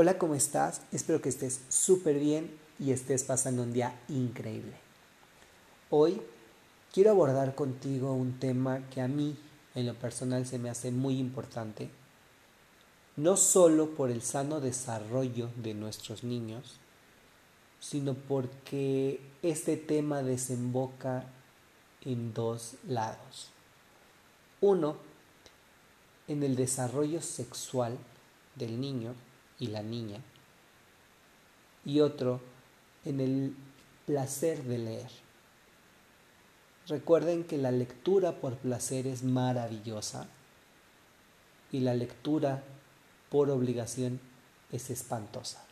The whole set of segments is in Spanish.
Hola, ¿cómo estás? Espero que estés súper bien y estés pasando un día increíble. Hoy quiero abordar contigo un tema que a mí en lo personal se me hace muy importante, no solo por el sano desarrollo de nuestros niños, sino porque este tema desemboca en dos lados. Uno, en el desarrollo sexual del niño y la niña, y otro en el placer de leer. Recuerden que la lectura por placer es maravillosa y la lectura por obligación es espantosa.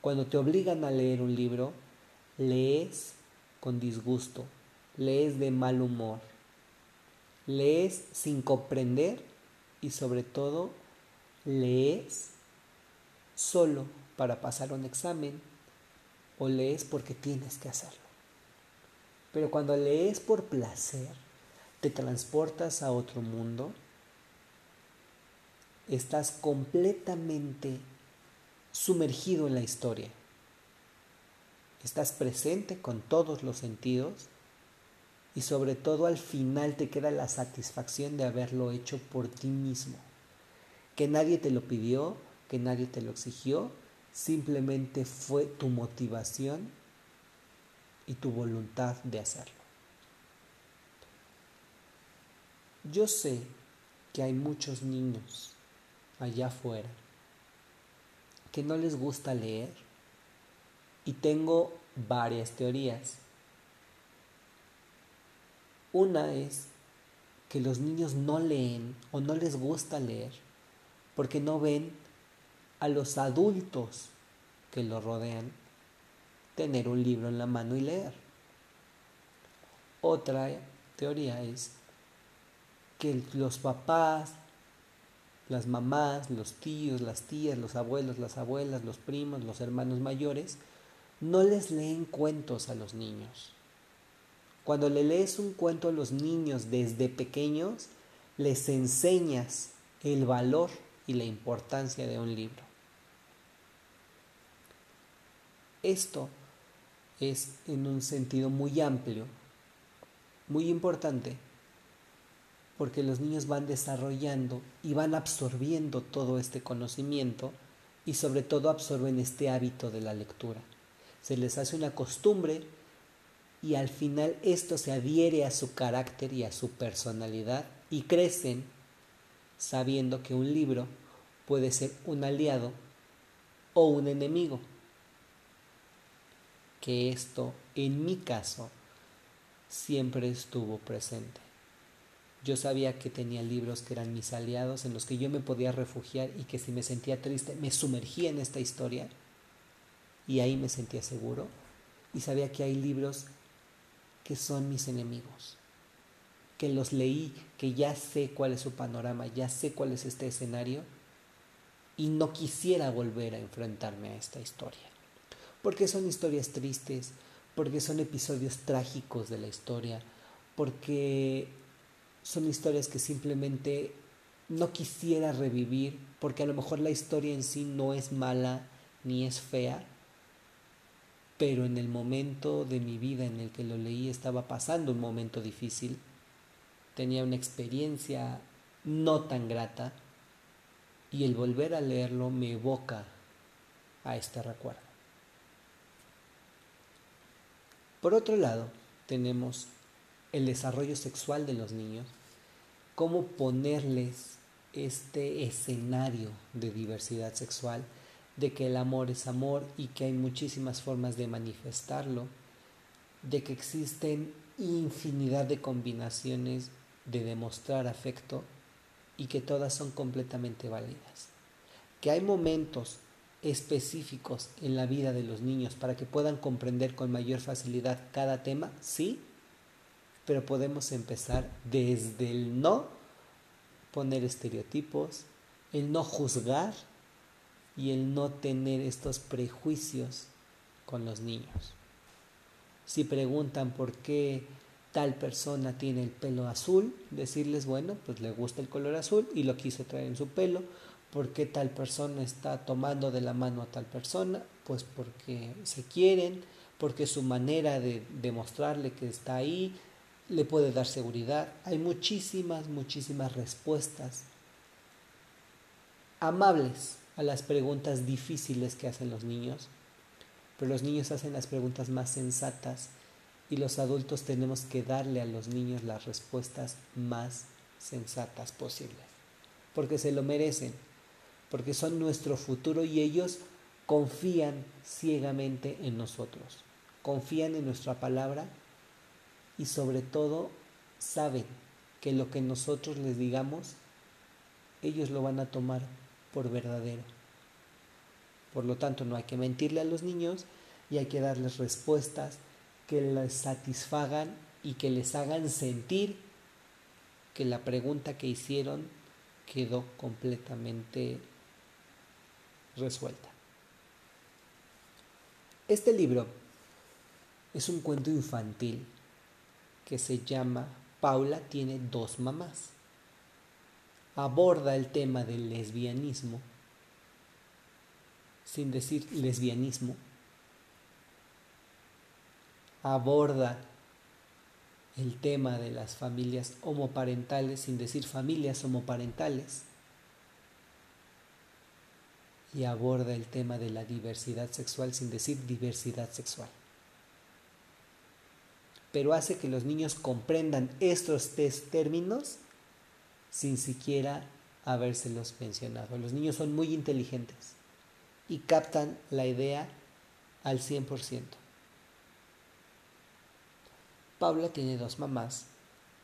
Cuando te obligan a leer un libro, lees con disgusto, lees de mal humor, lees sin comprender y sobre todo lees solo para pasar un examen o lees porque tienes que hacerlo. Pero cuando lees por placer, te transportas a otro mundo, estás completamente sumergido en la historia. Estás presente con todos los sentidos y sobre todo al final te queda la satisfacción de haberlo hecho por ti mismo. Que nadie te lo pidió, que nadie te lo exigió, simplemente fue tu motivación y tu voluntad de hacerlo. Yo sé que hay muchos niños allá afuera que no les gusta leer y tengo varias teorías. Una es que los niños no leen o no les gusta leer porque no ven a los adultos que lo rodean tener un libro en la mano y leer. Otra teoría es que los papás, las mamás, los tíos, las tías, los abuelos, las abuelas, los primos, los hermanos mayores, no les leen cuentos a los niños. Cuando le lees un cuento a los niños desde pequeños, les enseñas el valor y la importancia de un libro. Esto es en un sentido muy amplio, muy importante, porque los niños van desarrollando y van absorbiendo todo este conocimiento y sobre todo absorben este hábito de la lectura. Se les hace una costumbre y al final esto se adhiere a su carácter y a su personalidad y crecen sabiendo que un libro puede ser un aliado o un enemigo que esto, en mi caso, siempre estuvo presente. Yo sabía que tenía libros que eran mis aliados, en los que yo me podía refugiar y que si me sentía triste me sumergía en esta historia y ahí me sentía seguro. Y sabía que hay libros que son mis enemigos, que los leí, que ya sé cuál es su panorama, ya sé cuál es este escenario y no quisiera volver a enfrentarme a esta historia porque son historias tristes, porque son episodios trágicos de la historia, porque son historias que simplemente no quisiera revivir, porque a lo mejor la historia en sí no es mala ni es fea, pero en el momento de mi vida en el que lo leí estaba pasando un momento difícil, tenía una experiencia no tan grata. Y el volver a leerlo me evoca a este recuerdo. Por otro lado, tenemos el desarrollo sexual de los niños, cómo ponerles este escenario de diversidad sexual, de que el amor es amor y que hay muchísimas formas de manifestarlo, de que existen infinidad de combinaciones de demostrar afecto y que todas son completamente válidas. Que hay momentos específicos en la vida de los niños para que puedan comprender con mayor facilidad cada tema, sí, pero podemos empezar desde el no poner estereotipos, el no juzgar y el no tener estos prejuicios con los niños. Si preguntan por qué tal persona tiene el pelo azul, decirles, bueno, pues le gusta el color azul y lo quiso traer en su pelo, ¿Por qué tal persona está tomando de la mano a tal persona? Pues porque se quieren, porque su manera de demostrarle que está ahí le puede dar seguridad. Hay muchísimas, muchísimas respuestas amables a las preguntas difíciles que hacen los niños, pero los niños hacen las preguntas más sensatas y los adultos tenemos que darle a los niños las respuestas más sensatas posibles, porque se lo merecen, porque son nuestro futuro y ellos confían ciegamente en nosotros, confían en nuestra palabra y sobre todo saben que lo que nosotros les digamos, ellos lo van a tomar por verdadero. Por lo tanto, no hay que mentirle a los niños y hay que darles respuestas que les satisfagan y que les hagan sentir que la pregunta que hicieron quedó completamente resuelta. Este libro es un cuento infantil que se llama Paula tiene dos mamás. Aborda el tema del lesbianismo, sin decir lesbianismo, aborda el tema de las familias homoparentales sin decir familias homoparentales y aborda el tema de la diversidad sexual sin decir diversidad sexual. Pero hace que los niños comprendan estos tres términos sin siquiera habérselos mencionado. Los niños son muy inteligentes y captan la idea al 100%. Paula tiene dos mamás.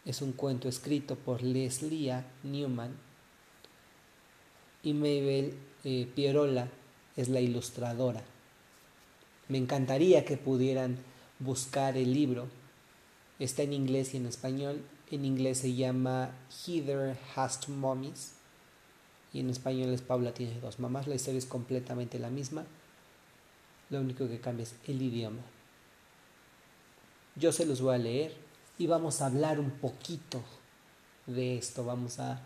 Es un cuento escrito por Leslie Newman y Mabel eh, Pierola es la ilustradora. Me encantaría que pudieran buscar el libro. Está en inglés y en español. En inglés se llama Heather Has Two Mommies y en español es Paula tiene dos mamás. La historia es completamente la misma. Lo único que cambia es el idioma. Yo se los voy a leer y vamos a hablar un poquito de esto, vamos a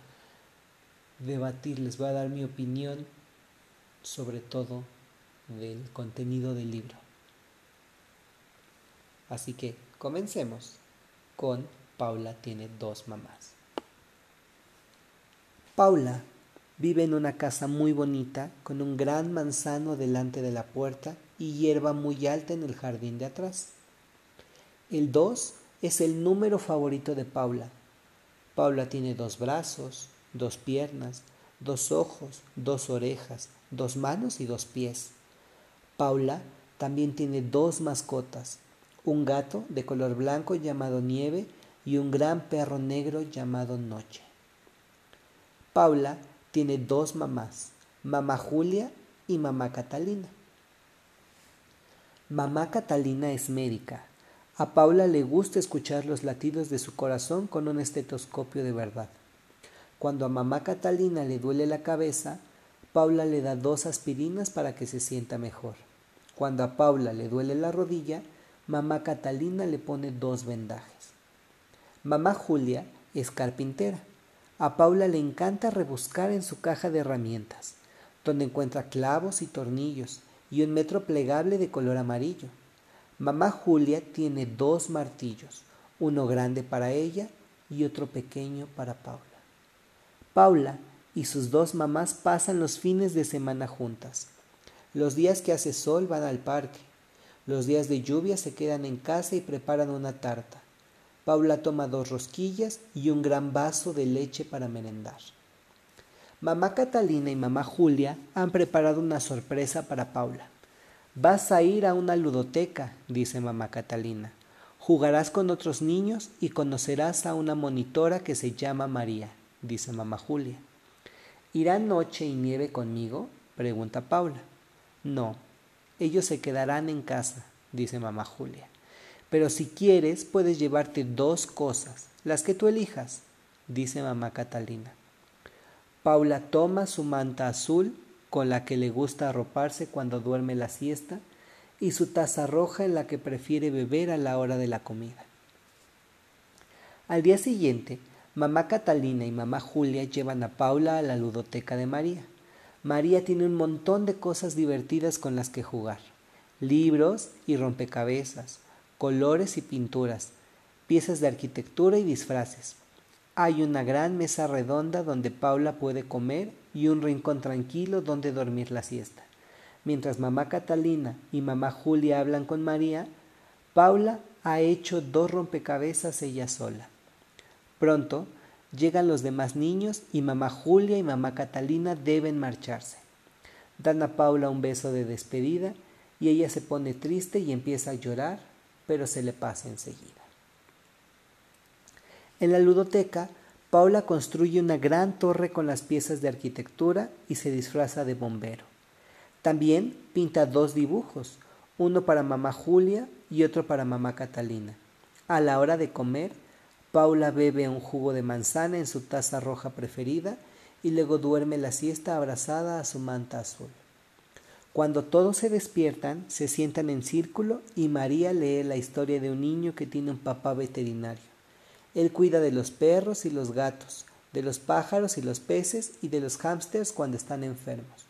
debatir, les voy a dar mi opinión sobre todo del contenido del libro. Así que comencemos con Paula tiene dos mamás. Paula vive en una casa muy bonita con un gran manzano delante de la puerta y hierba muy alta en el jardín de atrás. El 2 es el número favorito de Paula. Paula tiene dos brazos, dos piernas, dos ojos, dos orejas, dos manos y dos pies. Paula también tiene dos mascotas, un gato de color blanco llamado Nieve y un gran perro negro llamado Noche. Paula tiene dos mamás, mamá Julia y mamá Catalina. Mamá Catalina es médica a Paula le gusta escuchar los latidos de su corazón con un estetoscopio de verdad. Cuando a mamá Catalina le duele la cabeza, Paula le da dos aspirinas para que se sienta mejor. Cuando a Paula le duele la rodilla, mamá Catalina le pone dos vendajes. Mamá Julia es carpintera. A Paula le encanta rebuscar en su caja de herramientas, donde encuentra clavos y tornillos y un metro plegable de color amarillo. Mamá Julia tiene dos martillos, uno grande para ella y otro pequeño para Paula. Paula y sus dos mamás pasan los fines de semana juntas. Los días que hace sol van al parque. Los días de lluvia se quedan en casa y preparan una tarta. Paula toma dos rosquillas y un gran vaso de leche para merendar. Mamá Catalina y mamá Julia han preparado una sorpresa para Paula. Vas a ir a una ludoteca, dice mamá Catalina. Jugarás con otros niños y conocerás a una monitora que se llama María, dice mamá Julia. ¿Irá noche y nieve conmigo? pregunta Paula. No, ellos se quedarán en casa, dice mamá Julia. Pero si quieres, puedes llevarte dos cosas, las que tú elijas, dice mamá Catalina. Paula toma su manta azul con la que le gusta arroparse cuando duerme la siesta, y su taza roja en la que prefiere beber a la hora de la comida. Al día siguiente, mamá Catalina y mamá Julia llevan a Paula a la ludoteca de María. María tiene un montón de cosas divertidas con las que jugar. Libros y rompecabezas, colores y pinturas, piezas de arquitectura y disfraces. Hay una gran mesa redonda donde Paula puede comer y un rincón tranquilo donde dormir la siesta. Mientras mamá Catalina y mamá Julia hablan con María, Paula ha hecho dos rompecabezas ella sola. Pronto llegan los demás niños y mamá Julia y mamá Catalina deben marcharse. Dan a Paula un beso de despedida y ella se pone triste y empieza a llorar, pero se le pasa enseguida. En la ludoteca, Paula construye una gran torre con las piezas de arquitectura y se disfraza de bombero. También pinta dos dibujos, uno para mamá Julia y otro para mamá Catalina. A la hora de comer, Paula bebe un jugo de manzana en su taza roja preferida y luego duerme la siesta abrazada a su manta azul. Cuando todos se despiertan, se sientan en círculo y María lee la historia de un niño que tiene un papá veterinario. Él cuida de los perros y los gatos, de los pájaros y los peces y de los hámsters cuando están enfermos.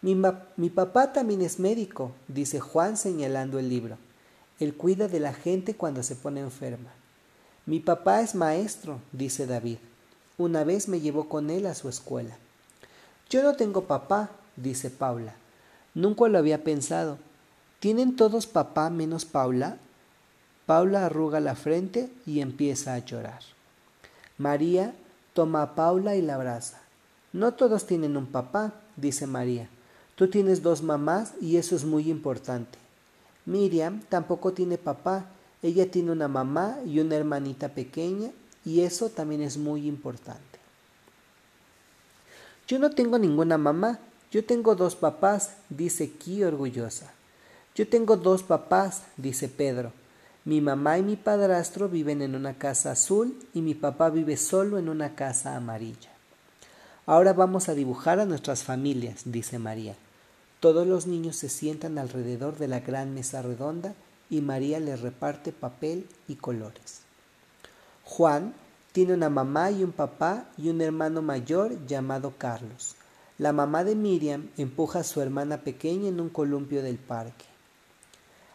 Mi, mi, papá también es médico, dice Juan señalando el libro. Él cuida de la gente cuando se pone enferma. Mi papá es maestro, dice David. Una vez me llevó con él a su escuela. Yo no tengo papá, dice Paula. Nunca lo había pensado. ¿Tienen todos papá menos Paula? Paula arruga la frente y empieza a llorar. María toma a Paula y la abraza. No todos tienen un papá, dice María. Tú tienes dos mamás y eso es muy importante. Miriam tampoco tiene papá. Ella tiene una mamá y una hermanita pequeña y eso también es muy importante. Yo no tengo ninguna mamá. Yo tengo dos papás, dice Ki orgullosa. Yo tengo dos papás, dice Pedro. Mi mamá y mi padrastro viven en una casa azul y mi papá vive solo en una casa amarilla. Ahora vamos a dibujar a nuestras familias, dice María. Todos los niños se sientan alrededor de la gran mesa redonda y María les reparte papel y colores. Juan tiene una mamá y un papá y un hermano mayor llamado Carlos. La mamá de Miriam empuja a su hermana pequeña en un columpio del parque.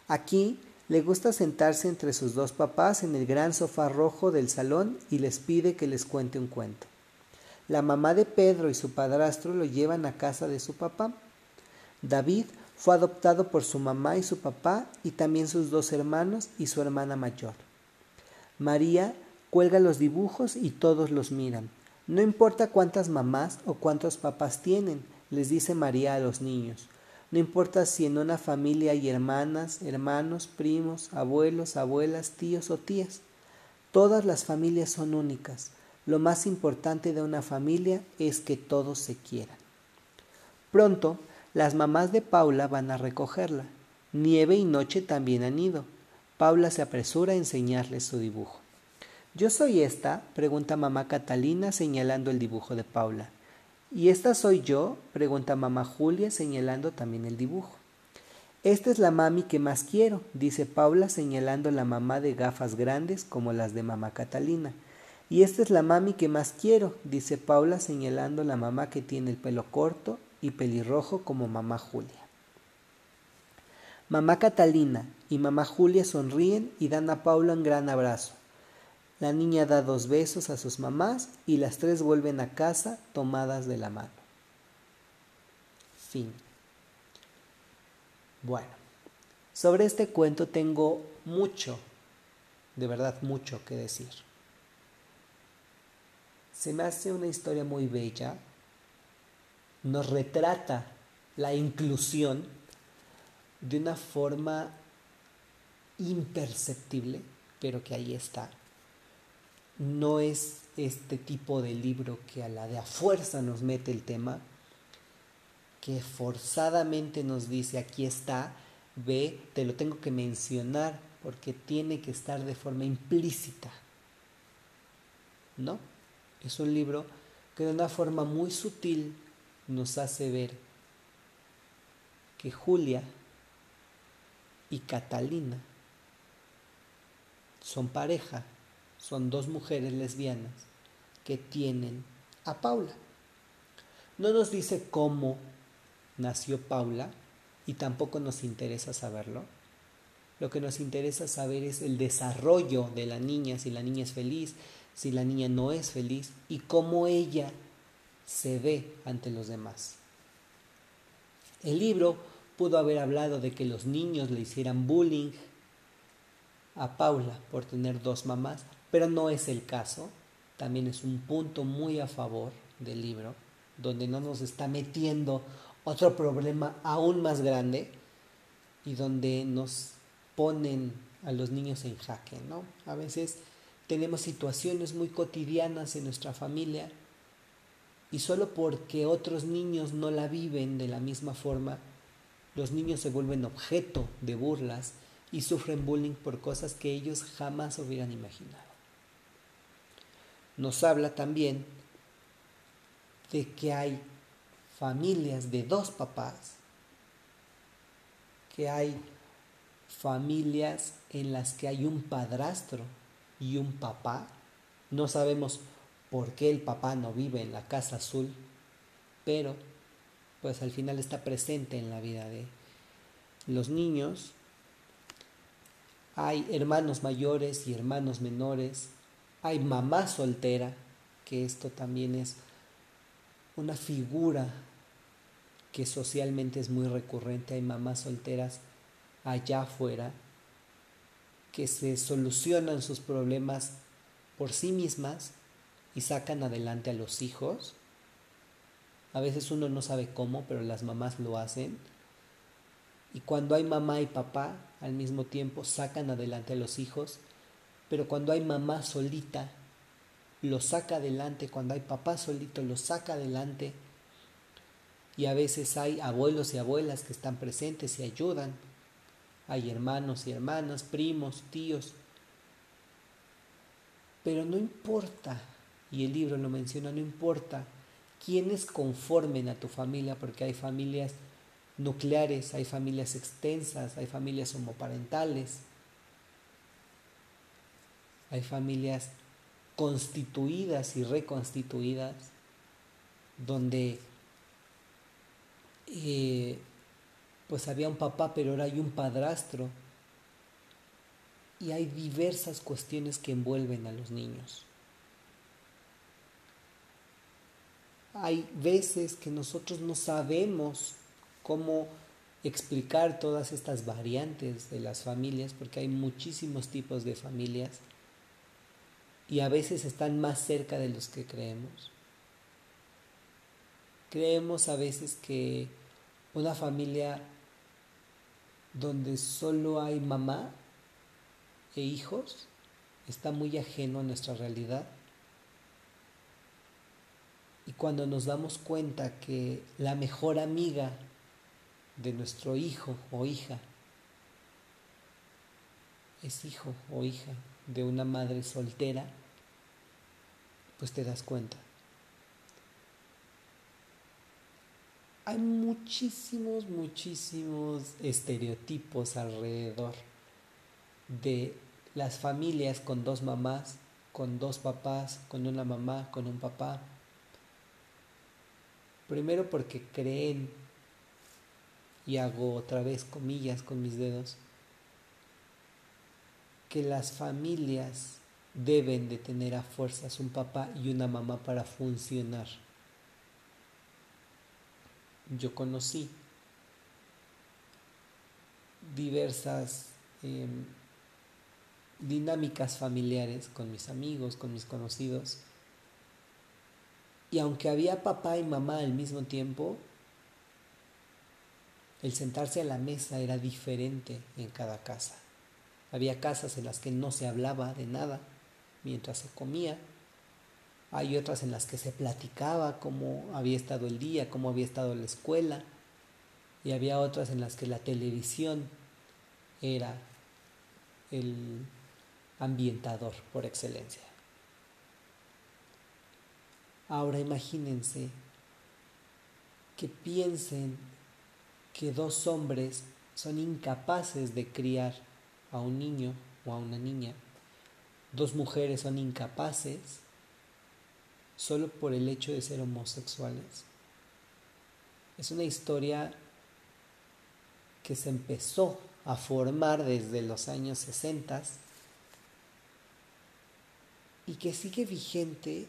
Aquí le gusta sentarse entre sus dos papás en el gran sofá rojo del salón y les pide que les cuente un cuento. La mamá de Pedro y su padrastro lo llevan a casa de su papá. David fue adoptado por su mamá y su papá y también sus dos hermanos y su hermana mayor. María cuelga los dibujos y todos los miran. No importa cuántas mamás o cuántos papás tienen, les dice María a los niños. No importa si en una familia hay hermanas, hermanos, primos, abuelos, abuelas, tíos o tías. Todas las familias son únicas. Lo más importante de una familia es que todos se quieran. Pronto, las mamás de Paula van a recogerla. Nieve y Noche también han ido. Paula se apresura a enseñarles su dibujo. ¿Yo soy esta? pregunta mamá Catalina señalando el dibujo de Paula. ¿Y esta soy yo? pregunta mamá Julia señalando también el dibujo. Esta es la mami que más quiero, dice Paula señalando la mamá de gafas grandes como las de mamá Catalina. Y esta es la mami que más quiero, dice Paula señalando la mamá que tiene el pelo corto y pelirrojo como mamá Julia. Mamá Catalina y mamá Julia sonríen y dan a Paula un gran abrazo. La niña da dos besos a sus mamás y las tres vuelven a casa tomadas de la mano. Fin. Bueno, sobre este cuento tengo mucho, de verdad mucho que decir. Se me hace una historia muy bella, nos retrata la inclusión de una forma imperceptible, pero que ahí está no es este tipo de libro que a la de a fuerza nos mete el tema, que forzadamente nos dice aquí está, ve, te lo tengo que mencionar porque tiene que estar de forma implícita. ¿No? Es un libro que de una forma muy sutil nos hace ver que Julia y Catalina son pareja son dos mujeres lesbianas que tienen a Paula. No nos dice cómo nació Paula y tampoco nos interesa saberlo. Lo que nos interesa saber es el desarrollo de la niña, si la niña es feliz, si la niña no es feliz y cómo ella se ve ante los demás. El libro pudo haber hablado de que los niños le hicieran bullying a Paula por tener dos mamás, pero no es el caso. También es un punto muy a favor del libro, donde no nos está metiendo otro problema aún más grande y donde nos ponen a los niños en jaque, ¿no? A veces tenemos situaciones muy cotidianas en nuestra familia y solo porque otros niños no la viven de la misma forma, los niños se vuelven objeto de burlas y sufren bullying por cosas que ellos jamás hubieran imaginado. Nos habla también de que hay familias de dos papás, que hay familias en las que hay un padrastro y un papá. No sabemos por qué el papá no vive en la casa azul, pero pues al final está presente en la vida de los niños. Hay hermanos mayores y hermanos menores. Hay mamá soltera, que esto también es una figura que socialmente es muy recurrente. Hay mamás solteras allá afuera que se solucionan sus problemas por sí mismas y sacan adelante a los hijos. A veces uno no sabe cómo, pero las mamás lo hacen. Y cuando hay mamá y papá, al mismo tiempo sacan adelante a los hijos. Pero cuando hay mamá solita, lo saca adelante. Cuando hay papá solito, lo saca adelante y a veces hay abuelos y abuelas que están presentes y ayudan. Hay hermanos y hermanas, primos, tíos. Pero no importa, y el libro lo menciona, no importa quiénes conformen a tu familia, porque hay familias nucleares, hay familias extensas, hay familias homoparentales, hay familias constituidas y reconstituidas, donde eh, pues había un papá, pero ahora hay un padrastro. Y hay diversas cuestiones que envuelven a los niños. Hay veces que nosotros no sabemos cómo explicar todas estas variantes de las familias, porque hay muchísimos tipos de familias y a veces están más cerca de los que creemos. Creemos a veces que una familia donde solo hay mamá e hijos está muy ajeno a nuestra realidad. Y cuando nos damos cuenta que la mejor amiga de nuestro hijo o hija es hijo o hija de una madre soltera, pues te das cuenta. hay muchísimos, muchísimos estereotipos alrededor de las familias con dos mamás, con dos papás, con una mamá, con un papá. Primero porque creen, y hago otra vez comillas con mis dedos, que las familias deben de tener a fuerzas un papá y una mamá para funcionar yo conocí diversas em, dinámicas familiares con mis amigos, con mis conocidos. Y aunque había papá y mamá al mismo tiempo, el sentarse a la mesa era diferente en cada casa. Había casas en las que no se hablaba de nada mientras se comía hay otras en las que se platicaba cómo había estado el día, cómo había estado la escuela. Y había otras en las que la televisión era el ambientador por excelencia. Ahora imagínense que piensen que dos hombres son incapaces de criar a un niño o a una niña. Dos mujeres son incapaces solo por el hecho de ser homosexuales. Es una historia que se empezó a formar desde los años 60 y que sigue vigente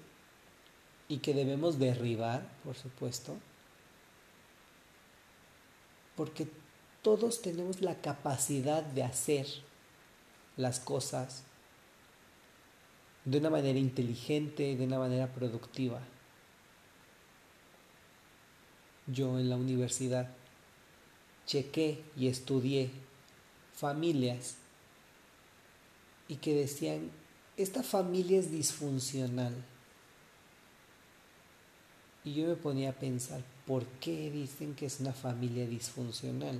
y que debemos derribar, por supuesto, porque todos tenemos la capacidad de hacer las cosas de una manera inteligente, de una manera productiva. Yo en la universidad chequé y estudié familias y que decían, esta familia es disfuncional. Y yo me ponía a pensar, ¿por qué dicen que es una familia disfuncional?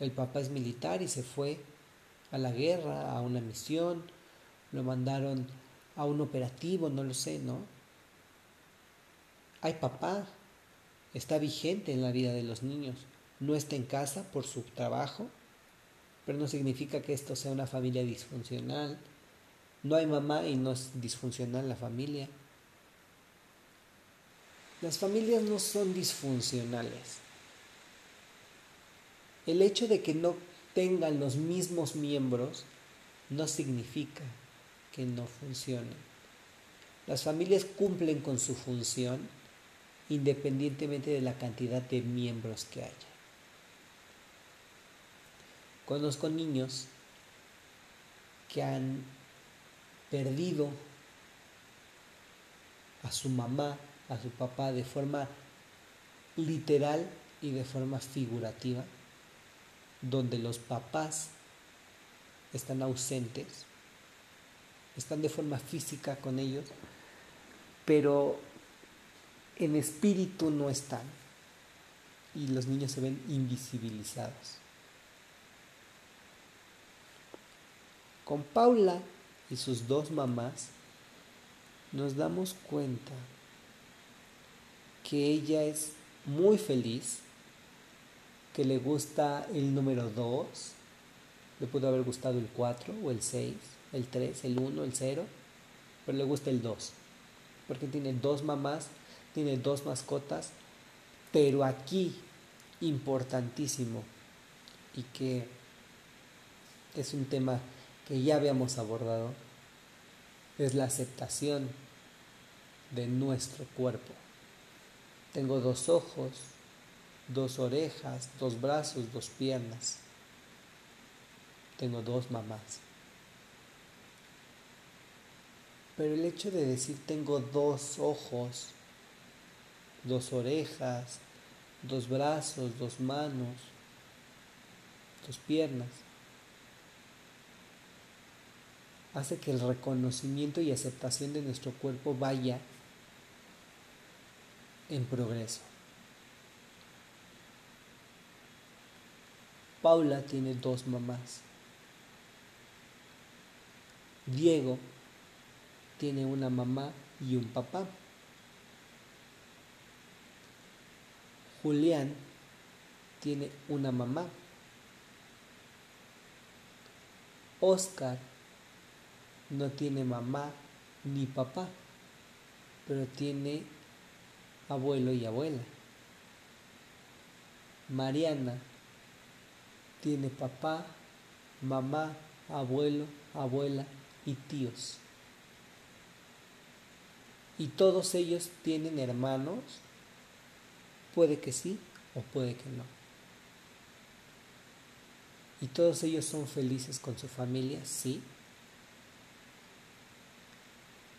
El papá es militar y se fue a la guerra, a una misión, lo mandaron a un operativo, no lo sé, ¿no? Hay papá, está vigente en la vida de los niños, no está en casa por su trabajo, pero no significa que esto sea una familia disfuncional. No hay mamá y no es disfuncional la familia. Las familias no son disfuncionales. El hecho de que no tengan los mismos miembros no significa que no funcionen. Las familias cumplen con su función independientemente de la cantidad de miembros que haya. Conozco niños que han perdido a su mamá, a su papá de forma literal y de forma figurativa donde los papás están ausentes, están de forma física con ellos, pero en espíritu no están y los niños se ven invisibilizados. Con Paula y sus dos mamás nos damos cuenta que ella es muy feliz que le gusta el número 2, le pudo haber gustado el 4 o el 6, el 3, el 1, el 0, pero le gusta el 2, porque tiene dos mamás, tiene dos mascotas, pero aquí, importantísimo, y que es un tema que ya habíamos abordado, es la aceptación de nuestro cuerpo. Tengo dos ojos, dos orejas, dos brazos, dos piernas. Tengo dos mamás. Pero el hecho de decir tengo dos ojos, dos orejas, dos brazos, dos manos, dos piernas, hace que el reconocimiento y aceptación de nuestro cuerpo vaya en progreso. Paula tiene dos mamás. Diego tiene una mamá y un papá. Julián tiene una mamá. Oscar no tiene mamá ni papá, pero tiene abuelo y abuela. Mariana tiene papá, mamá, abuelo, abuela y tíos. ¿Y todos ellos tienen hermanos? Puede que sí o puede que no. ¿Y todos ellos son felices con su familia? Sí.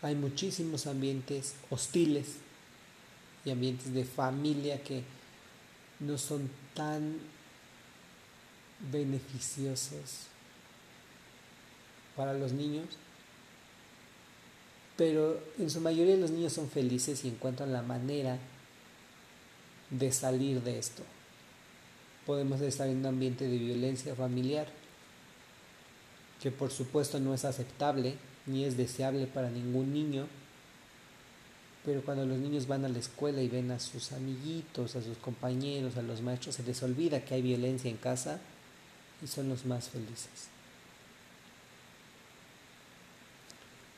Hay muchísimos ambientes hostiles y ambientes de familia que no son tan beneficiosos para los niños, pero en su mayoría los niños son felices y encuentran la manera de salir de esto. Podemos estar en un ambiente de violencia familiar, que por supuesto no es aceptable ni es deseable para ningún niño, pero cuando los niños van a la escuela y ven a sus amiguitos, a sus compañeros, a los maestros, se les olvida que hay violencia en casa y son los más felices.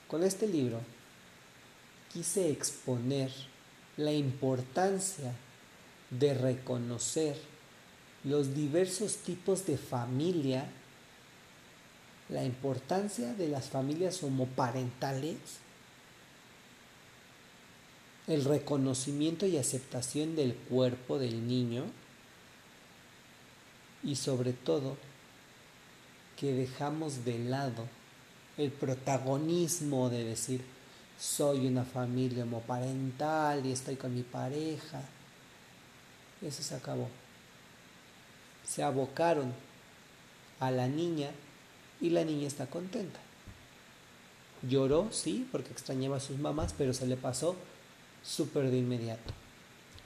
Con este libro quise exponer la importancia de reconocer los diversos tipos de familia, la importancia de las familias homoparentales, el reconocimiento y aceptación del cuerpo del niño y sobre todo que dejamos de lado el protagonismo de decir soy una familia homoparental y estoy con mi pareja. Eso se acabó. Se abocaron a la niña y la niña está contenta. Lloró, sí, porque extrañaba a sus mamás, pero se le pasó súper de inmediato.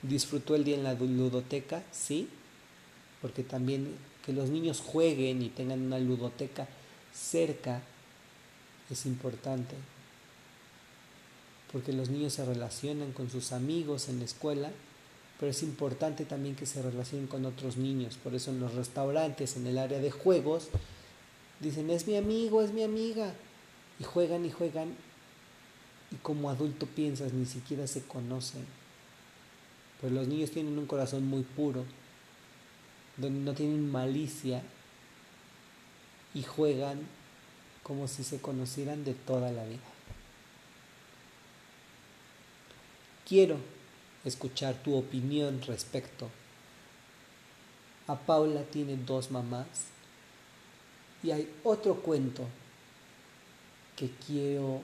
Disfrutó el día en la ludoteca, sí, porque también que los niños jueguen y tengan una ludoteca cerca es importante, porque los niños se relacionan con sus amigos en la escuela, pero es importante también que se relacionen con otros niños, por eso en los restaurantes, en el área de juegos, dicen, es mi amigo, es mi amiga, y juegan y juegan, y como adulto piensas, ni siquiera se conocen, pues los niños tienen un corazón muy puro, donde no tienen malicia y juegan como si se conocieran de toda la vida. Quiero escuchar tu opinión respecto. A Paula tiene dos mamás y hay otro cuento que quiero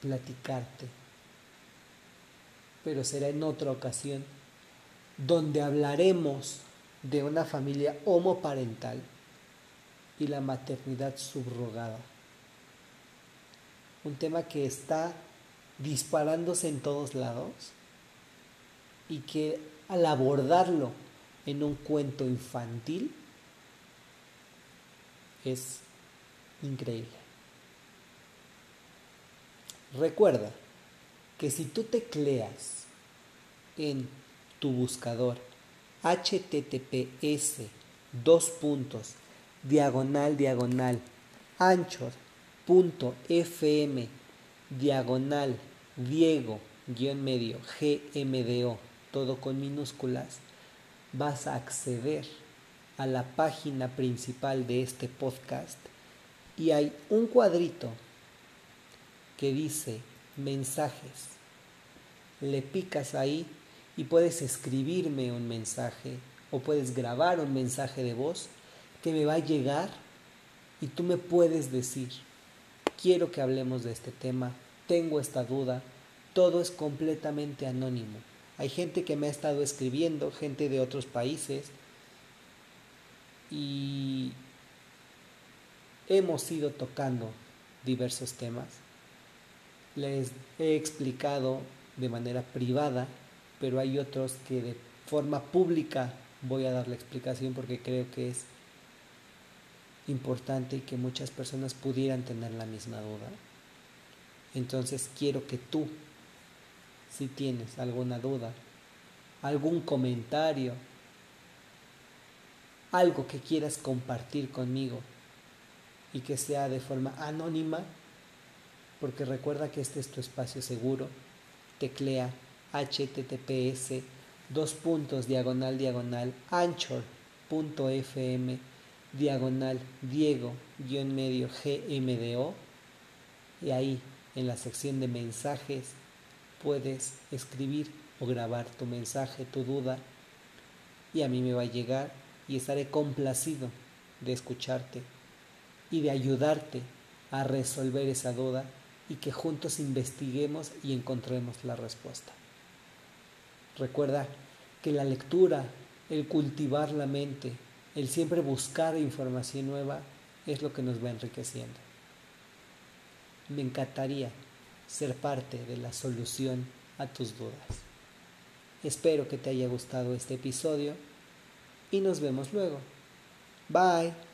platicarte, pero será en otra ocasión, donde hablaremos de una familia homoparental y la maternidad subrogada un tema que está disparándose en todos lados y que al abordarlo en un cuento infantil es increíble. Recuerda que si tú tecleas en tu buscador https dos puntos diagonal diagonal anchor .fm diagonal Diego guion medio GMDO todo con minúsculas vas a acceder a la página principal de este podcast y hay un cuadrito que dice mensajes. Le picas ahí y puedes escribirme un mensaje o puedes grabar un mensaje de voz que me va a llegar y tú me puedes decir quiero que hablemos de este tema, tengo esta duda, todo es completamente anónimo. Hay gente que me ha estado escribiendo, gente de otros países, y hemos ido tocando diversos temas. Les he explicado de manera privada, pero hay otros que de forma pública voy a dar la explicación porque creo que es importante y que muchas personas pudieran tener la misma duda. Entonces quiero que tú, si tienes alguna duda, algún comentario, algo que quieras compartir conmigo y que sea de forma anónima, porque recuerda que este es tu espacio seguro, teclea https dos puntos diagonal diagonal anchor.fm diagonal Diego guion medio GMDO y ahí en la sección de mensajes puedes escribir o grabar tu mensaje, tu duda y a mí me va a llegar y estaré complacido de escucharte y de ayudarte a resolver esa duda y que juntos investiguemos y encontremos la respuesta. Recuerda que la lectura, el cultivar la mente, el siempre buscar información nueva es lo que nos va enriqueciendo. Me encantaría ser parte de la solución a tus dudas. Espero que te haya gustado este episodio y nos vemos luego. Bye.